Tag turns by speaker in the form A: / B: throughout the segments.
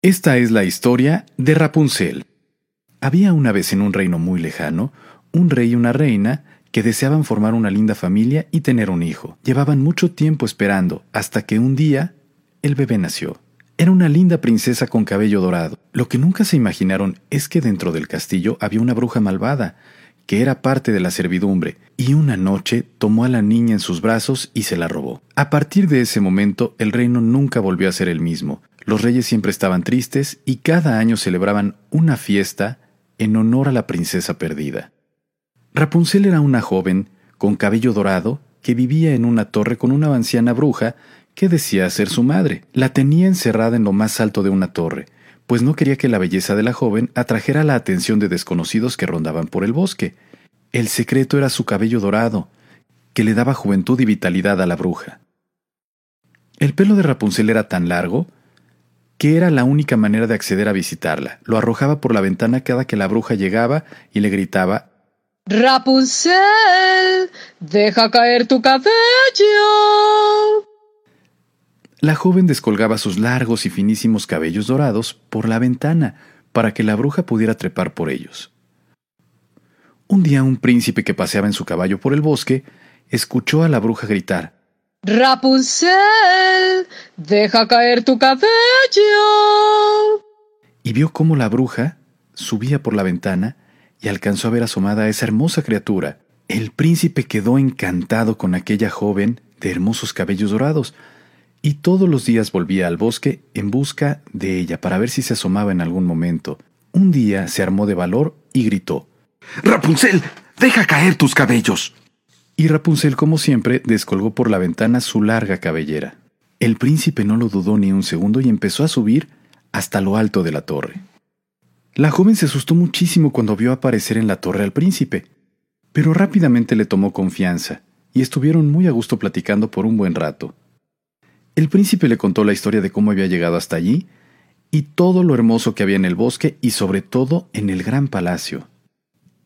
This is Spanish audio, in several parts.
A: Esta es la historia de Rapunzel. Había una vez en un reino muy lejano un rey y una reina que deseaban formar una linda familia y tener un hijo. Llevaban mucho tiempo esperando, hasta que un día el bebé nació. Era una linda princesa con cabello dorado. Lo que nunca se imaginaron es que dentro del castillo había una bruja malvada, que era parte de la servidumbre, y una noche tomó a la niña en sus brazos y se la robó. A partir de ese momento el reino nunca volvió a ser el mismo. Los reyes siempre estaban tristes y cada año celebraban una fiesta en honor a la princesa perdida. Rapunzel era una joven con cabello dorado que vivía en una torre con una anciana bruja que decía ser su madre. La tenía encerrada en lo más alto de una torre, pues no quería que la belleza de la joven atrajera la atención de desconocidos que rondaban por el bosque. El secreto era su cabello dorado, que le daba juventud y vitalidad a la bruja. El pelo de Rapunzel era tan largo que era la única manera de acceder a visitarla. Lo arrojaba por la ventana cada que la bruja llegaba y le gritaba
B: Rapunzel, deja caer tu cabello.
A: La joven descolgaba sus largos y finísimos cabellos dorados por la ventana para que la bruja pudiera trepar por ellos. Un día un príncipe que paseaba en su caballo por el bosque escuchó a la bruja gritar
B: Rapunzel, deja caer tu cabello.
A: Y vio cómo la bruja subía por la ventana y alcanzó a ver asomada a esa hermosa criatura. El príncipe quedó encantado con aquella joven de hermosos cabellos dorados, y todos los días volvía al bosque en busca de ella para ver si se asomaba en algún momento. Un día se armó de valor y gritó
C: Rapunzel, deja caer tus cabellos.
A: Y Rapunzel, como siempre, descolgó por la ventana su larga cabellera. El príncipe no lo dudó ni un segundo y empezó a subir hasta lo alto de la torre. La joven se asustó muchísimo cuando vio aparecer en la torre al príncipe, pero rápidamente le tomó confianza y estuvieron muy a gusto platicando por un buen rato. El príncipe le contó la historia de cómo había llegado hasta allí y todo lo hermoso que había en el bosque y sobre todo en el gran palacio.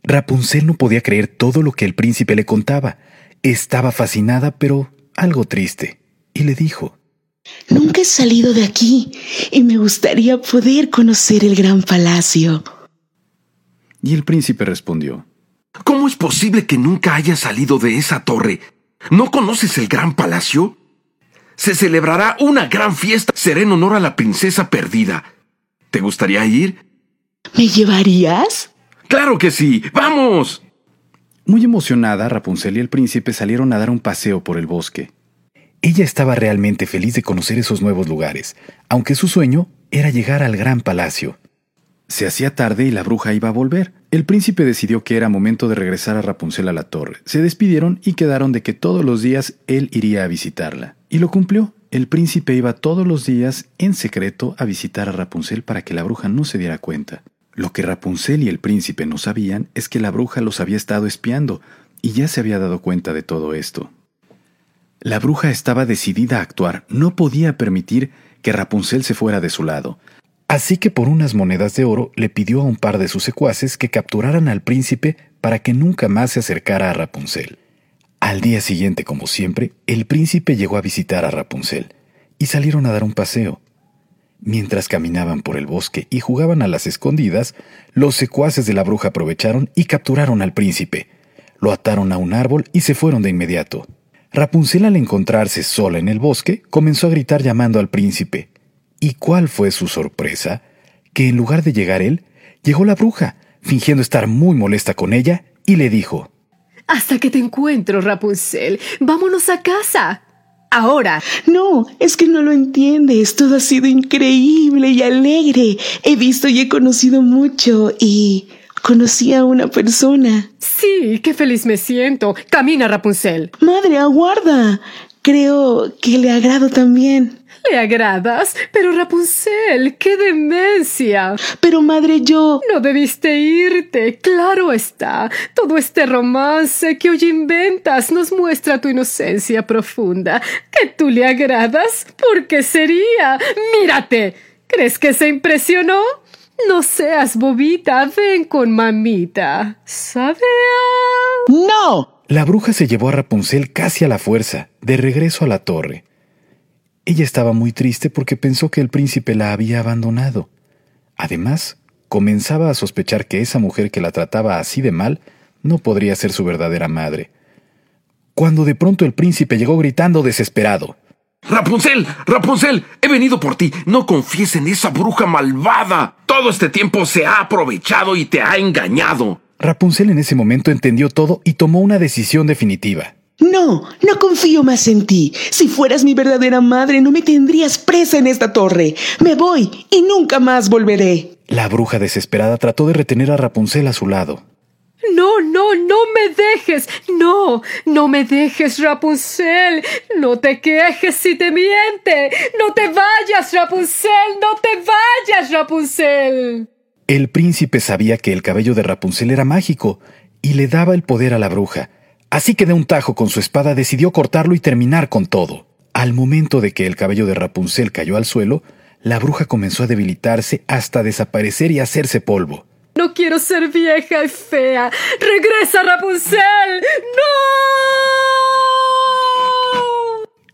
A: Rapunzel no podía creer todo lo que el príncipe le contaba. Estaba fascinada, pero algo triste, y le dijo
D: Nunca he salido de aquí y me gustaría poder conocer el gran palacio.
A: Y el príncipe respondió,
C: ¿Cómo es posible que nunca hayas salido de esa torre? ¿No conoces el gran palacio? Se celebrará una gran fiesta. Será en honor a la princesa perdida. ¿Te gustaría ir?
D: ¿Me llevarías?
C: Claro que sí. ¡Vamos!
A: Muy emocionada, Rapunzel y el príncipe salieron a dar un paseo por el bosque. Ella estaba realmente feliz de conocer esos nuevos lugares, aunque su sueño era llegar al gran palacio. Se hacía tarde y la bruja iba a volver. El príncipe decidió que era momento de regresar a Rapunzel a la torre. Se despidieron y quedaron de que todos los días él iría a visitarla. Y lo cumplió. El príncipe iba todos los días en secreto a visitar a Rapunzel para que la bruja no se diera cuenta. Lo que Rapunzel y el príncipe no sabían es que la bruja los había estado espiando y ya se había dado cuenta de todo esto. La bruja estaba decidida a actuar, no podía permitir que Rapunzel se fuera de su lado. Así que por unas monedas de oro le pidió a un par de sus secuaces que capturaran al príncipe para que nunca más se acercara a Rapunzel. Al día siguiente, como siempre, el príncipe llegó a visitar a Rapunzel y salieron a dar un paseo. Mientras caminaban por el bosque y jugaban a las escondidas, los secuaces de la bruja aprovecharon y capturaron al príncipe. Lo ataron a un árbol y se fueron de inmediato. Rapunzel al encontrarse sola en el bosque comenzó a gritar llamando al príncipe. ¿Y cuál fue su sorpresa? Que en lugar de llegar él, llegó la bruja, fingiendo estar muy molesta con ella, y le dijo
B: Hasta que te encuentro, Rapunzel. Vámonos a casa. Ahora.
D: No, es que no lo entiendes. Todo ha sido increíble y alegre. He visto y he conocido mucho y conocí a una persona.
B: Sí, qué feliz me siento. Camina, Rapunzel.
D: Madre, aguarda. Creo que le agrado también.
B: ¿Le agradas? Pero Rapunzel, qué demencia.
D: Pero madre, yo...
B: No debiste irte. Claro está. Todo este romance que hoy inventas nos muestra tu inocencia profunda. ¿Que tú le agradas? ¿Por qué sería? Mírate. ¿Crees que se impresionó? No seas bobita, ven con mamita. ¿Sabe?
D: ¡No!
A: La bruja se llevó a Rapunzel casi a la fuerza, de regreso a la torre. Ella estaba muy triste porque pensó que el príncipe la había abandonado. Además, comenzaba a sospechar que esa mujer que la trataba así de mal no podría ser su verdadera madre. Cuando de pronto el príncipe llegó gritando desesperado.
C: Rapunzel, Rapunzel, he venido por ti. No confíes en esa bruja malvada. Todo este tiempo se ha aprovechado y te ha engañado.
A: Rapunzel en ese momento entendió todo y tomó una decisión definitiva.
D: No, no confío más en ti. Si fueras mi verdadera madre, no me tendrías presa en esta torre. Me voy y nunca más volveré.
A: La bruja desesperada trató de retener a Rapunzel a su lado.
B: No, no, no me dejes. No, no me dejes, Rapunzel. No te quejes si te miente. No te vayas, Rapunzel. No te vayas, Rapunzel.
A: El príncipe sabía que el cabello de Rapunzel era mágico y le daba el poder a la bruja. Así que de un tajo con su espada decidió cortarlo y terminar con todo. Al momento de que el cabello de Rapunzel cayó al suelo, la bruja comenzó a debilitarse hasta desaparecer y hacerse polvo.
B: No quiero ser vieja y fea. ¡Regresa, Rapunzel! ¡No!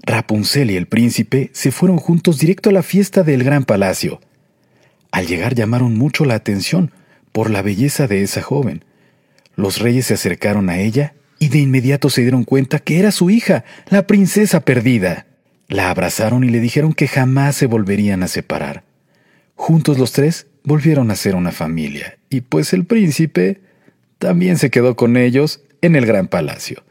A: Rapunzel y el príncipe se fueron juntos directo a la fiesta del gran palacio. Al llegar llamaron mucho la atención por la belleza de esa joven. Los reyes se acercaron a ella y de inmediato se dieron cuenta que era su hija, la princesa perdida. La abrazaron y le dijeron que jamás se volverían a separar. Juntos los tres volvieron a ser una familia, y pues el príncipe también se quedó con ellos en el gran palacio.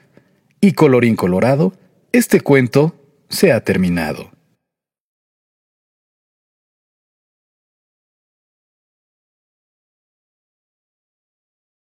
A: Y colorín colorado, este cuento se ha terminado.